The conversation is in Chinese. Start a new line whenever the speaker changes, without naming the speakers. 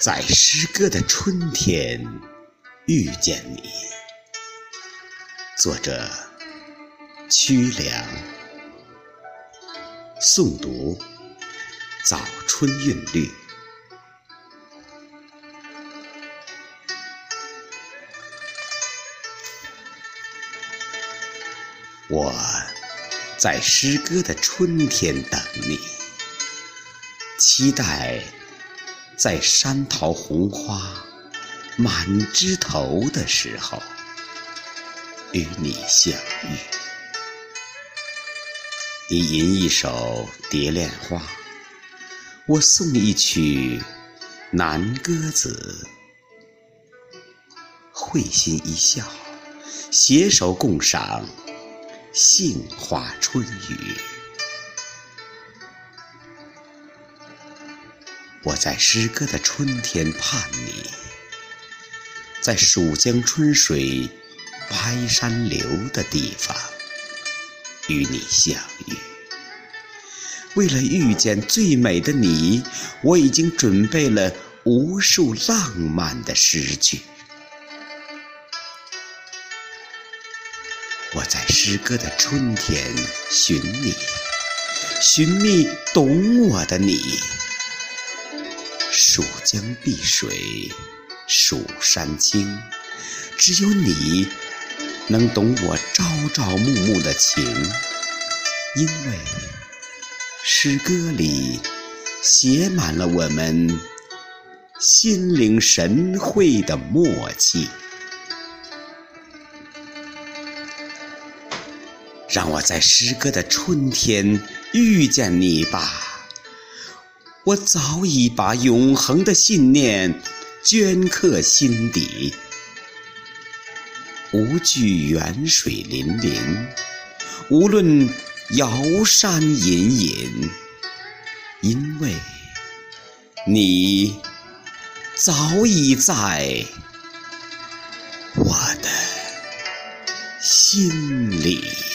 在诗歌的春天遇见你。作者：曲梁。诵读：早春韵律。我在诗歌的春天等你，期待。在山桃红花满枝头的时候，与你相遇。你吟一首《蝶恋花》，我送一曲《南歌子》，会心一笑，携手共赏杏花春雨。我在诗歌的春天盼你，在蜀江春水白山流的地方与你相遇。为了遇见最美的你，我已经准备了无数浪漫的诗句。我在诗歌的春天寻你，寻觅懂我的你。蜀江碧水蜀山青，只有你能懂我朝朝暮暮的情，因为诗歌里写满了我们心领神会的默契。让我在诗歌的春天遇见你吧。我早已把永恒的信念镌刻心底，无惧远水粼粼，无论遥山隐隐，因为你早已在我的心里。